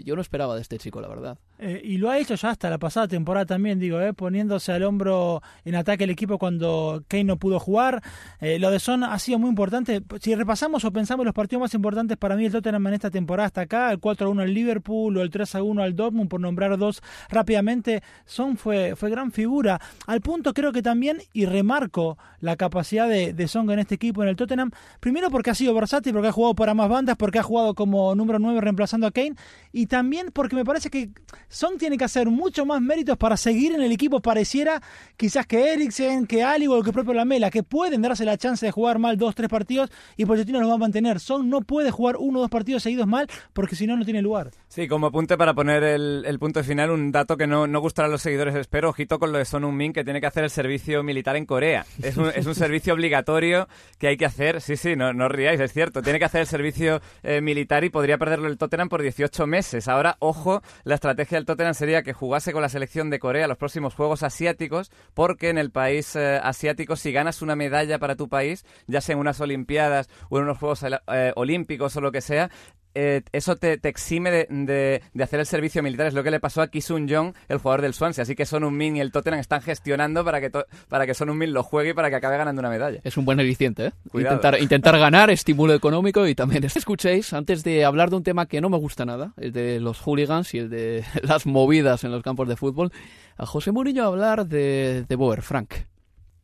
yo no esperaba de este chico, la verdad. Eh, y lo ha hecho ya hasta la pasada temporada también, digo, eh, poniéndose al hombro en ataque el equipo cuando Kane no pudo jugar. Eh, lo de Son ha sido muy importante. Si repasamos o pensamos los partidos más importantes para mí el Tottenham en esta temporada hasta acá, el 4-1 al Liverpool o el 3-1 al Dortmund, por nombrar dos rápidamente, Son fue, fue gran figura. Al punto creo que también, y remarco la capacidad de, de Son en este equipo en el Tottenham, primero porque ha sido versátil, porque ha jugado para más bandas, porque ha jugado como número 9 reemplazando a Kane, también porque me parece que Son tiene que hacer mucho más méritos para seguir en el equipo, pareciera quizás que Eriksen, que Ali o que propio Lamela, que pueden darse la chance de jugar mal dos, tres partidos y Pochettino los va a mantener. Son no puede jugar uno o dos partidos seguidos mal porque si no, no tiene lugar. Sí, como apunte para poner el, punto final, un dato que no, no, gustará a los seguidores, espero, ojito con lo de Son Min, que tiene que hacer el servicio militar en Corea. Es un, es un servicio obligatorio que hay que hacer, sí, sí, no, no ríais, es cierto, tiene que hacer el servicio eh, militar y podría perderlo el Tottenham por 18 meses. Ahora, ojo, la estrategia del Tottenham sería que jugase con la selección de Corea los próximos Juegos Asiáticos, porque en el país eh, asiático, si ganas una medalla para tu país, ya sea en unas Olimpiadas o en unos Juegos eh, Olímpicos o lo que sea, eh, eso te, exime de, hacer el servicio militar. Es lo que le pasó a Kisun Jong, el jugador del Swansea. Así que Son Min y el Tottenham están gestionando para que, para que Son Min lo juegue y para que acabe ganando una medalla. Es un buen aliciente, ¿eh? Intentar, intentar ganar, estímulo económico y también escuchéis, antes de hablar de un tema que no me gusta nada, el de los hooligans y el de las movidas en los campos de fútbol, a José Murillo hablar de, de Boer, Frank.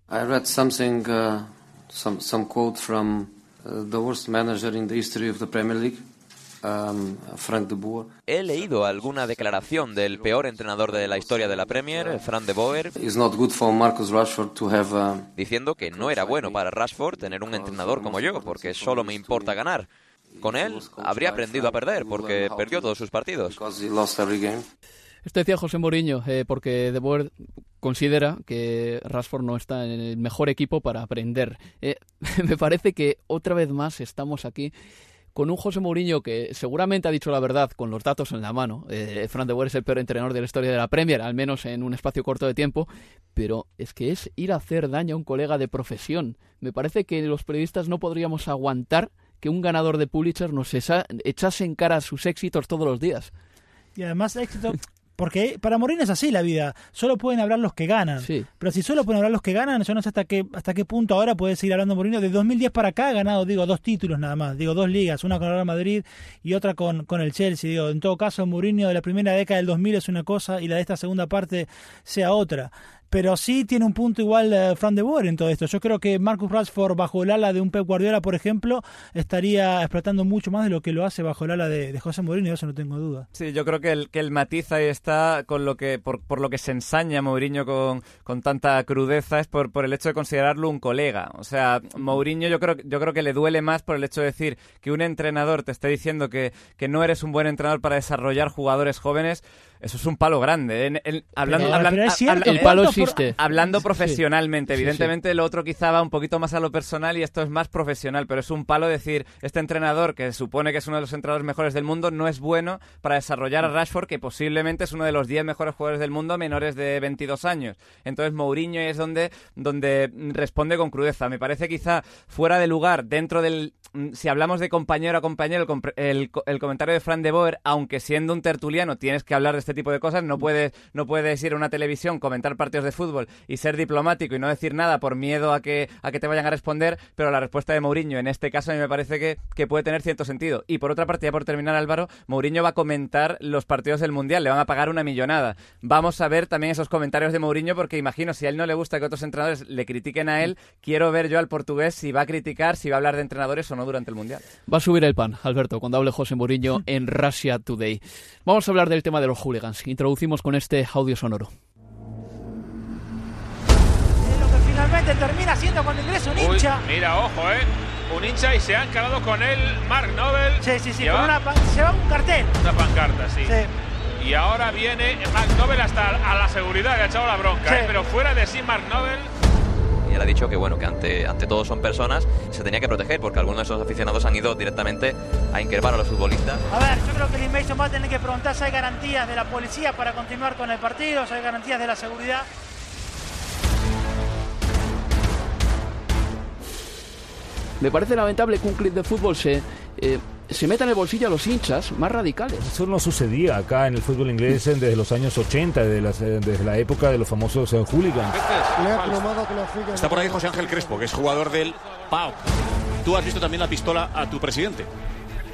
I read something, uh, some, some quote from uh, the worst manager in the history of the Premier League. Um, Frank de Boer. He leído alguna declaración del peor entrenador de la historia de la Premier, Frank de Boer, It's not good for Marcus Rashford to have uh, diciendo que no era bueno para Rashford tener un entrenador como yo, porque solo me importa ganar. Con él habría aprendido a perder, porque perdió todos sus partidos. because he lost every game. Esto decía José Mourinho, eh, porque De Boer considera que Rashford no está en el mejor equipo para aprender. Eh, me parece que otra vez más estamos aquí con un José Mourinho que seguramente ha dicho la verdad con los datos en la mano. Eh, Fran de Boer es el peor entrenador de la historia de la Premier, al menos en un espacio corto de tiempo, pero es que es ir a hacer daño a un colega de profesión. Me parece que los periodistas no podríamos aguantar que un ganador de Pulitzer nos echase en cara sus éxitos todos los días. Y además éxito, porque para Mourinho es así la vida, solo pueden hablar los que ganan. Pero si solo pueden hablar los que ganan, yo no sé hasta qué hasta qué punto ahora puede seguir hablando Mourinho. De 2010 para acá ha ganado, digo, dos títulos nada más, digo, dos ligas, una con el Real Madrid y otra con, con el Chelsea. Digo, en todo caso, Mourinho de la primera década del 2000 es una cosa y la de esta segunda parte sea otra. Pero sí tiene un punto igual eh, Fran de Boer en todo esto. Yo creo que Marcus Rashford bajo el ala de un Pep Guardiola, por ejemplo, estaría explotando mucho más de lo que lo hace bajo el ala de, de José Mourinho, eso no tengo duda. Sí, yo creo que el, que el matiz ahí está con lo que, por, por lo que se ensaña Mourinho con, con tanta crudeza es por, por el hecho de considerarlo un colega. O sea, Mourinho yo creo, yo creo que le duele más por el hecho de decir que un entrenador te esté diciendo que, que no eres un buen entrenador para desarrollar jugadores jóvenes. Eso es un palo grande. ¿eh? En- en- hablando, Pero- hablan- pero es ha- cierto, habla- el palo ¿cuántos por- existe? Hablando profesionalmente, Sí, sí. evidentemente lo otro quizá va un poquito más a lo personal y esto es más profesional, pero es un palo decir, este entrenador que supone que es uno de los entrenadores mejores del mundo no es bueno para desarrollar a Rashford, que posiblemente es uno de los 10 mejores jugadores del mundo menores de 22 años. Entonces Mourinho es donde, donde responde con crudeza. Me parece quizá fuera de lugar dentro del... Si hablamos de compañero a compañero, el, el comentario de Fran de Boer, aunque siendo un tertuliano tienes que hablar de este tipo de cosas, no puedes, no puedes ir a una televisión, comentar partidos de fútbol y ser diplomático y no decir nada por miedo a que, a que te vayan a responder, pero la respuesta de Mourinho en este caso a mí me parece que, que puede tener cierto sentido. Y por otra parte, ya por terminar Álvaro, Mourinho va a comentar los partidos del Mundial, le van a pagar una millonada. Vamos a ver también esos comentarios de Mourinho porque imagino si a él no le gusta que otros entrenadores le critiquen a él, quiero ver yo al portugués si va a criticar, si va a hablar de entrenadores o no durante el Mundial. Va a subir el pan, Alberto, cuando hable José Mourinho en Russia Today. Vamos a hablar del tema de los hooligans. Introducimos con este audio sonoro. lo que finalmente termina siendo cuando ingresa un Uy, hincha. mira, ojo, ¿eh? Un hincha y se ha encarado con él Mark Nobel. Sí, sí, sí, Lleva con una pan- se va un cartel. una pancarta, sí. Sí. Y ahora viene Mark Nobel hasta a la seguridad, le ha echado la bronca, Sí. ¿eh? Pero fuera de sí, Mark Nobel. Y él ha dicho que bueno, que ante, ante todo son personas, se tenía que proteger porque algunos de esos aficionados han ido directamente a inquervar a los futbolistas. A ver, yo creo que el Invasion va a tener que preguntar si hay garantías de la policía para continuar con el partido, si hay garantías de la seguridad. Me parece lamentable que un club de fútbol se, eh, se meta en el bolsillo a los hinchas más radicales. Eso no sucedía acá en el fútbol inglés desde los años 80, desde, las- eh, desde la época de los famosos eh, hooligans. Está por ahí José Ángel Crespo, que es jugador del PAO. ¿Tú has visto también la pistola a tu presidente?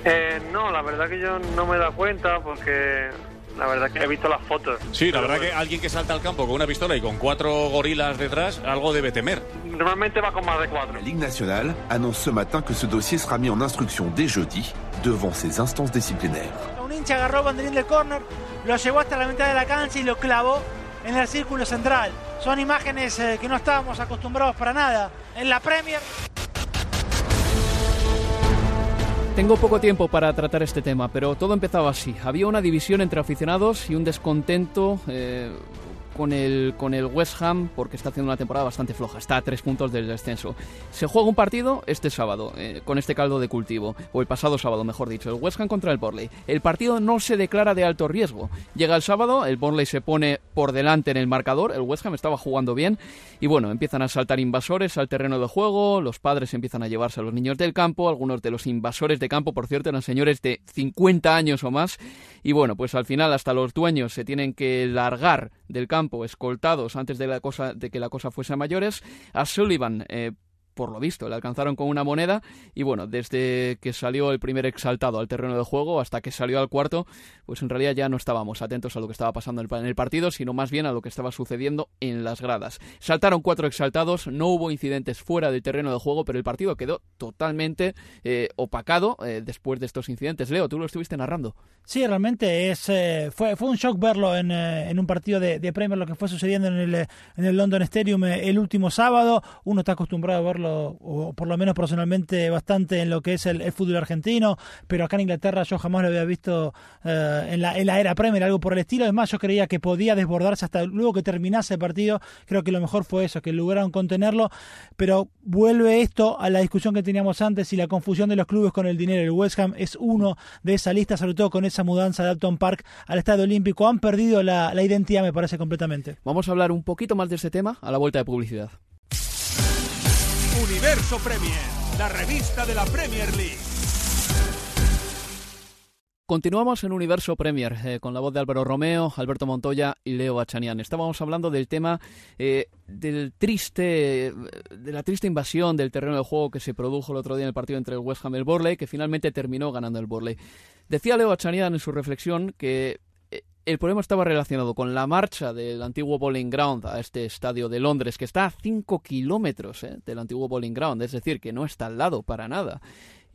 Eh, no, la verdad que yo no me he dado cuenta porque la verdad que he visto las fotos. Sí, la verdad bueno, que alguien que salta al campo con una pistola y con cuatro gorilas detrás, algo debe temer. Normalmente va con más de cuatro. La Ligue nationale annonce ce matin que ce dossier sera mis en instruction dès jeudi devant ses instances disciplinaires. Un hincha agarró el banderín del córner, lo llevó hasta la mitad de la cancha y lo clavó en el círculo central. Son imágenes eh, que no estábamos acostumbrados para nada. En la Premier Tengo poco tiempo para tratar este tema, pero todo empezaba así. Había una división entre aficionados y un descontento eh, con, el, con el West Ham porque está haciendo una temporada bastante floja. Está a tres puntos del descenso. Se juega un partido este sábado eh, con este caldo de cultivo, o el pasado sábado, mejor dicho, el West Ham contra el Burnley. El partido no se declara de alto riesgo. Llega el sábado, el Burnley se pone por delante en el marcador, el West Ham estaba jugando bien y bueno, empiezan a saltar invasores al terreno de juego, los padres empiezan a llevarse a los niños del campo, algunos de los invasores de campo, por cierto, eran señores de 50 años o más, y bueno, pues al final hasta los dueños se tienen que largar del campo escoltados antes de, la cosa, de que la cosa fuese a mayores. A Sullivan eh, por lo visto, le alcanzaron con una moneda y bueno, desde que salió el primer exaltado al terreno de juego hasta que salió al cuarto, pues en realidad ya no estábamos atentos a lo que estaba pasando en el partido, sino más bien a lo que estaba sucediendo en las gradas. Saltaron cuatro exaltados, no hubo incidentes fuera del terreno de juego, pero el partido quedó totalmente eh, opacado eh, después de estos incidentes. Leo, tú lo estuviste narrando. Sí, realmente es, eh, fue, fue un shock verlo en, en un partido de, de, Premier, lo que fue sucediendo en el, en el London Stadium el último sábado. Uno está acostumbrado a verlo o por lo menos personalmente, bastante en lo que es el, fútbol argentino, pero acá en Inglaterra yo jamás lo había visto eh, en, la, en la era Premier, algo por el estilo. Además, yo creía que podía desbordarse hasta luego que terminase el partido. Creo que lo mejor fue eso, que lograron contenerlo, pero vuelve esto a la discusión que teníamos antes y la confusión de los clubes con el dinero. El West Ham es uno de esa lista, sobre todo con esa mudanza de Upton Park al Estadio Olímpico. Han perdido la, identidad, me parece, completamente. Vamos a hablar un poquito más de este tema a la vuelta de publicidad. Universo Premier, la revista de la Premier League. Continuamos en Universo Premier eh, con la voz de Álvaro Romeo, Alberto Montoya y Leo Bachanian. Estábamos hablando del tema eh, del triste, de la triste invasión del terreno de juego que se produjo el otro día en el partido entre el West Ham y el Borley, que finalmente terminó ganando el Borley. Decía Leo Bachanian en su reflexión que el problema estaba relacionado con la marcha del antiguo Bowling Ground a este estadio de Londres, que está a 5 kilómetros eh, del antiguo Bowling Ground, es decir, que no está al lado para nada.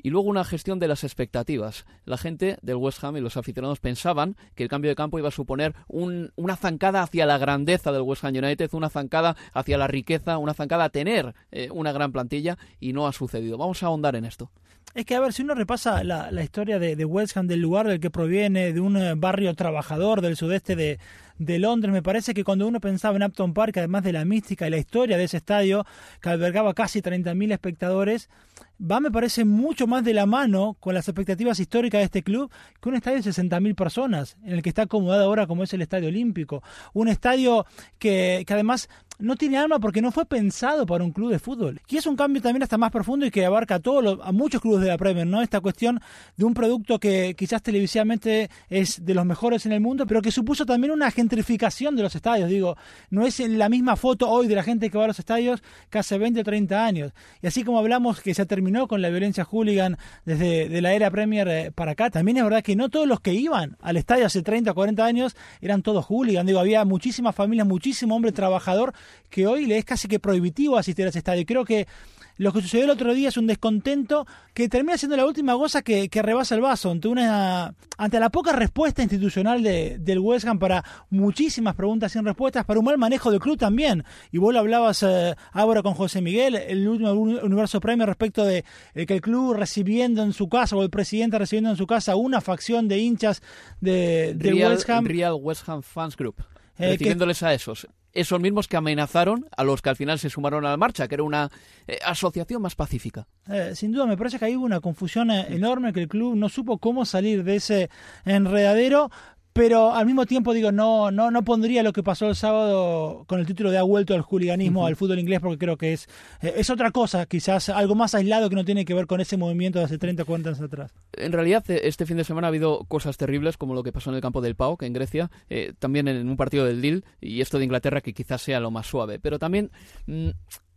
Y luego una gestión de las expectativas. La gente del West Ham y los aficionados pensaban que el cambio de campo iba a suponer una zancada hacia la grandeza del West Ham United, una zancada hacia la riqueza, una zancada a tener eh, una gran plantilla y no ha sucedido. Vamos a ahondar en esto. Es que, a ver, si uno repasa la, historia de, de, West Ham, del lugar del que proviene, de un eh, barrio trabajador del sudeste de, de Londres, me parece que cuando uno pensaba en Upton Park, además de la mística y la historia de ese estadio, que albergaba casi 30.000 espectadores, va, me parece, mucho más de la mano con las expectativas históricas de este club que un estadio de 60.000 personas, en el que está acomodado ahora como es el Estadio Olímpico. Un estadio que, que además no tiene alma porque no fue pensado para un club de fútbol. Y es un cambio también hasta más profundo y que abarca a, todos a muchos clubes de la Premier, ¿no? Esta cuestión de un producto que quizás televisivamente es de los mejores en el mundo, pero que supuso también una gentrificación de los estadios. Digo, no es la misma foto hoy de la gente que va a los estadios que hace 20 o 30 años. Y así como hablamos que se terminó con la violencia hooligan desde de la era Premier eh, para acá, también es verdad que no todos los que iban al estadio hace 30 o 40 años eran todos hooligan. Digo, había muchísimas familias, muchísimo hombre trabajador que hoy le es casi que prohibitivo asistir a ese estadio. Creo que lo que sucedió el otro día es un descontento que termina siendo la última goza que, rebasa el vaso ante una ante la poca respuesta institucional de, del West Ham para muchísimas preguntas sin respuestas, para un mal manejo del club también. Y vos lo hablabas eh, ahora con José Miguel, el último universo premio respecto de que el club recibiendo en su casa o el presidente recibiendo en su casa una facción de hinchas de, West Ham. Real West Ham Fans Group. Eh, a esos esos mismos que amenazaron a los que al final se sumaron a la marcha, que era una eh, asociación más pacífica. Eh, sin duda, me parece que hay una confusión eh, enorme, que el club no supo cómo salir de ese enredadero, pero al mismo tiempo digo, no, no, no pondría lo que pasó el sábado con el título de ha vuelto al juliganismo, al fútbol inglés, porque creo que es, eh, es otra cosa, quizás algo más aislado que no tiene que ver con ese movimiento de hace 30 o 40 años atrás. En realidad, eh, este fin de semana ha habido cosas terribles, como lo que pasó en el campo del que en Grecia, eh, también en un partido del Lille, y esto de Inglaterra, que quizás sea lo más suave, pero también... Mm,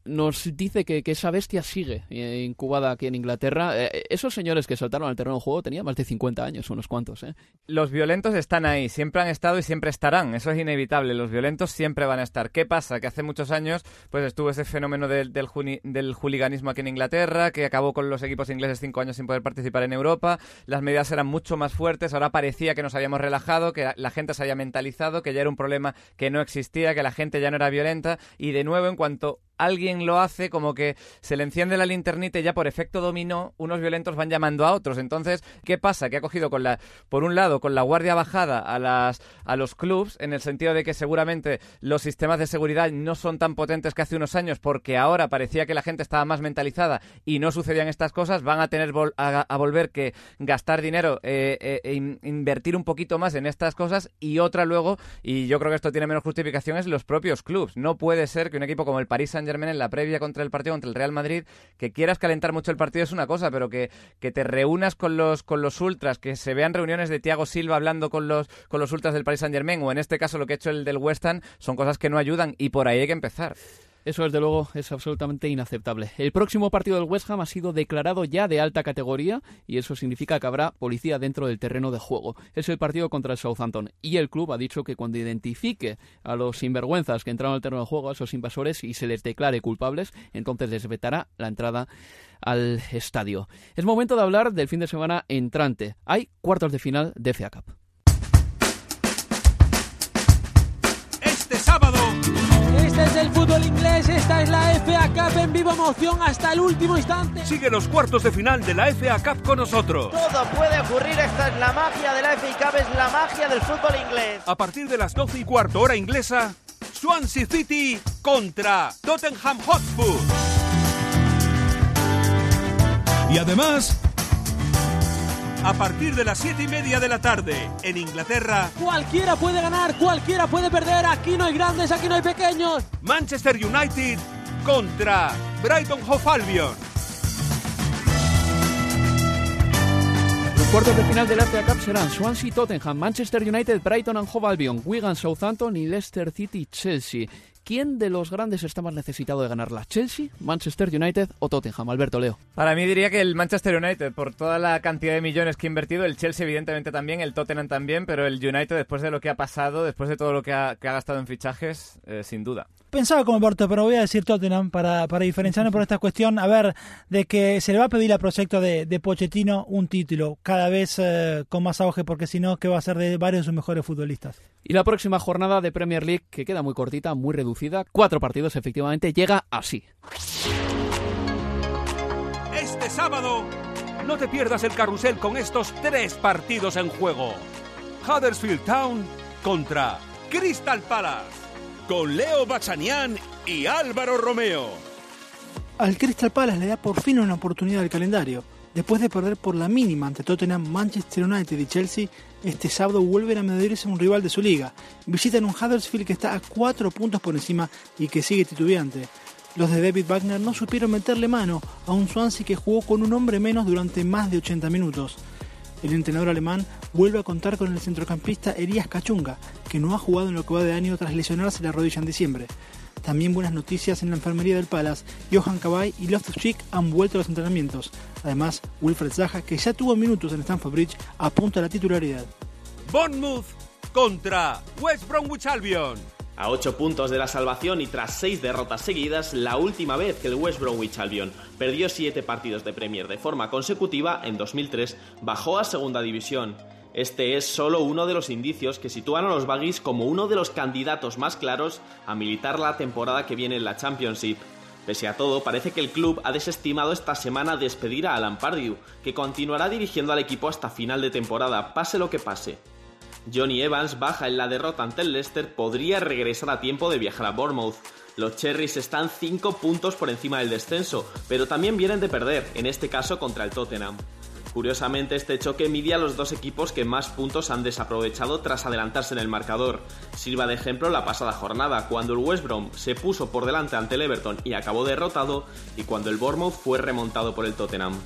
nos dice que, esa bestia sigue eh, incubada aquí en Inglaterra. Eh, esos señores que saltaron al terreno de juego tenían más de 50 años, unos cuantos. ¿eh? Los violentos están ahí, siempre han estado y siempre estarán. Eso es inevitable. Los violentos siempre van a estar. ¿Qué pasa? Que hace muchos años pues estuvo ese fenómeno del, del, del juliganismo aquí en Inglaterra, que acabó con los equipos ingleses cinco años sin poder participar en Europa. Las medidas eran mucho más fuertes. Ahora parecía que nos habíamos relajado, que la gente se había mentalizado, que ya era un problema que no existía, que la gente ya no era violenta. Y de nuevo, en cuanto alguien lo hace, como que se le enciende la linternita y ya por efecto dominó, unos violentos van llamando a otros. Entonces, ¿qué pasa? Que ha cogido con la, por un lado, con la guardia bajada a las, a los clubs, en el sentido de que seguramente los sistemas de seguridad no son tan potentes que hace unos años, porque ahora parecía que la gente estaba más mentalizada y no sucedían estas cosas, van a tener a, volver que gastar dinero eh, eh, e invertir un poquito más en estas cosas y otra luego, y yo creo que esto tiene menos justificación, es los propios clubs. No puede ser que un equipo como el Paris Saint En la previa contra el partido contra el Real Madrid, que quieras calentar mucho el partido es una cosa, pero que, que te reúnas con los, con los ultras, que se vean reuniones de Thiago Silva hablando con los, con los ultras del Paris Saint Germain, o en este caso lo que ha hecho el del West Ham, son cosas que no ayudan y por ahí hay que empezar. Eso, desde luego, es absolutamente inaceptable. El próximo partido del West Ham ha sido declarado ya de alta categoría y eso significa que habrá policía dentro del terreno de juego. Es el partido contra el Southampton y el club ha dicho que cuando identifique a los sinvergüenzas que entraron al terreno de juego, a esos invasores, y se les declare culpables, entonces les vetará la entrada al estadio. Es momento de hablar del fin de semana entrante. Hay cuartos de final de FA Cup. Este sábado este es el fútbol inglés, esta es la FA Cup en vivo emoción hasta el último instante. Sigue los cuartos de final de la FA Cup con nosotros. Todo puede ocurrir, esta es la magia de la FA Cup, es la magia del fútbol inglés. A partir de las 12 y cuarto hora inglesa, Swansea City contra Tottenham Hotspur. Y además, a partir de las 7 y media de la tarde en Inglaterra. Cualquiera puede ganar, cualquiera puede perder. Aquí no hay grandes, aquí no hay pequeños. Manchester United contra Brighton Hove Albion. Los cuartos de final de la FA Cup serán Swansea Tottenham, Manchester United, Brighton and Hove Albion, Wigan Southampton y Leicester City Chelsea. ¿Quién de los grandes está más necesitado de ganarla? ¿Chelsea, Manchester United o Tottenham? Alberto Leo. Para mí diría que el Manchester United, por toda la cantidad de millones que ha invertido, el Chelsea evidentemente también, el Tottenham también, pero el United después de lo que ha pasado, después de todo lo que ha, gastado en fichajes, eh, sin duda. Pensaba como Alberto, pero voy a decir Tottenham para, para diferenciarme por esta cuestión. A ver, de que se le va a pedir al proyecto de, de Pochettino un título, cada vez eh, con más auge, porque si no, ¿qué va a ser de varios de sus mejores futbolistas? Y la próxima jornada de Premier League, que queda muy cortita, muy reducida, cuatro partidos efectivamente, llega así. Este sábado, no te pierdas el carrusel con estos tres partidos en juego. Huddersfield Town contra Crystal Palace con Leo Bachanian y Álvaro Romeo. Al Crystal Palace le da por fin una oportunidad al calendario. Después de perder por la mínima ante Tottenham, Manchester United y Chelsea, este sábado vuelven a medirse un rival de su liga. Visitan un Huddersfield que está a cuatro puntos por encima y que sigue titubeante. Los de David Wagner no supieron meterle mano a un Swansea que jugó con un hombre menos durante más de 80 minutos. El entrenador alemán vuelve a contar con el centrocampista Elías Cachunga, que no ha jugado en lo que va de año tras lesionarse la rodilla en diciembre. También buenas noticias en la enfermería del Palace. Johan Cabay y Loftus-Cheek han vuelto a los entrenamientos. Además, Wilfred Zaha, que ya tuvo minutos en Stamford Bridge, apunta a la titularidad. Bournemouth contra West Bromwich Albion. A 8 puntos de la salvación y tras 6 derrotas seguidas, la última vez que el West Bromwich Albion perdió 7 partidos de Premier de forma consecutiva, en 2003, bajó a Segunda División. Este es solo uno de los indicios que sitúan a los Baggies como uno de los candidatos más claros a militar la temporada que viene en la Championship. Pese a todo, parece que el club ha desestimado esta semana despedir a Alan Pardew, que continuará dirigiendo al equipo hasta final de temporada, pase lo que pase. Johnny Evans baja en la derrota ante el Leicester, podría regresar a tiempo de viajar a Bournemouth. Los Cherries están 5 puntos por encima del descenso, pero también vienen de perder, en este caso contra el Tottenham. Curiosamente, este choque mide a los dos equipos que más puntos han desaprovechado tras adelantarse en el marcador. Sirva de ejemplo la pasada jornada, cuando el West Brom se puso por delante ante el Everton y acabó derrotado, y cuando el Bournemouth fue remontado por el Tottenham.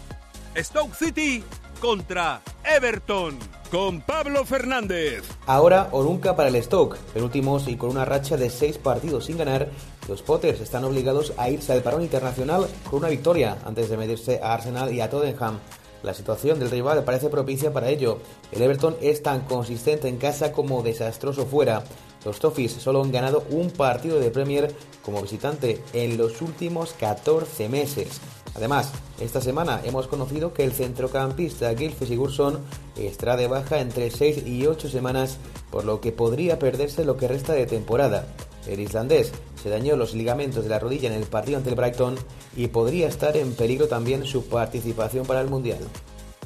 Stoke City contra Everton con Pablo Fernández. Ahora o nunca para el Stoke. Penúltimos y con una racha de seis partidos sin ganar, los Potters están obligados a irse al parón internacional con una victoria antes de medirse a Arsenal y a Tottenham. La situación del rival parece propicia para ello. El Everton es tan consistente en casa como desastroso fuera. Los Toffees solo han ganado un partido de Premier como visitante en los últimos 14 meses. Además, esta semana hemos conocido que el centrocampista Gylfi Sigurdsson estará de baja entre 6 y 8 semanas, por lo que podría perderse lo que resta de temporada. El islandés se dañó los ligamentos de la rodilla en el partido ante el Brighton y podría estar en peligro también su participación para el Mundial.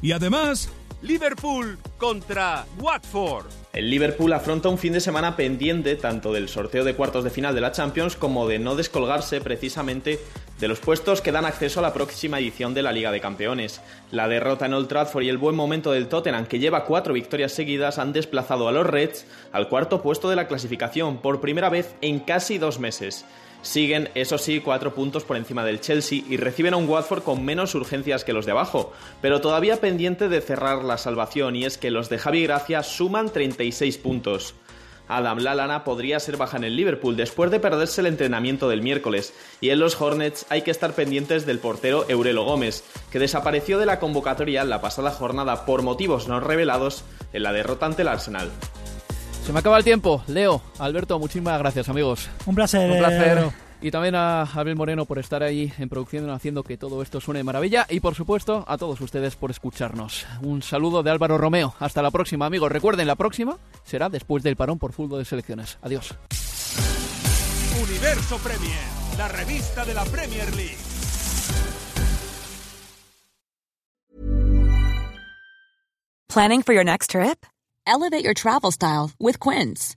Y además, Liverpool contra Watford. El Liverpool afronta un fin de semana pendiente tanto del sorteo de cuartos de final de la Champions como de no descolgarse precisamente de los puestos que dan acceso a la próxima edición de la Liga de Campeones. La derrota en Old Trafford y el buen momento del Tottenham, que lleva cuatro victorias seguidas, han desplazado a los Reds al cuarto puesto de la clasificación por primera vez en casi dos meses. Siguen, eso sí, cuatro puntos por encima del Chelsea y reciben a un Watford con menos urgencias que los de abajo, pero todavía pendiente de cerrar la salvación y es que los de Javi Gracia suman 36 puntos. Adam Lallana podría ser baja en el Liverpool después de perderse el entrenamiento del miércoles. Y en los Hornets hay que estar pendientes del portero Eurelo Gómez, que desapareció de la convocatoria la pasada jornada por motivos no revelados en la derrota ante el Arsenal. Se me acaba el tiempo. Leo, Alberto, muchísimas gracias, amigos. Un placer. Un placer. eh, Y también a Abel Moreno por estar ahí en producción haciendo que todo esto suene de maravilla. Y por supuesto a todos ustedes por escucharnos. Un saludo de Álvaro Romeo. Hasta la próxima, amigos. Recuerden, la próxima será después del parón por fútbol de selecciones. Adiós. Universo Premier, la revista de la Premier League. Planning for your next trip? Elevate your travel style with Quince.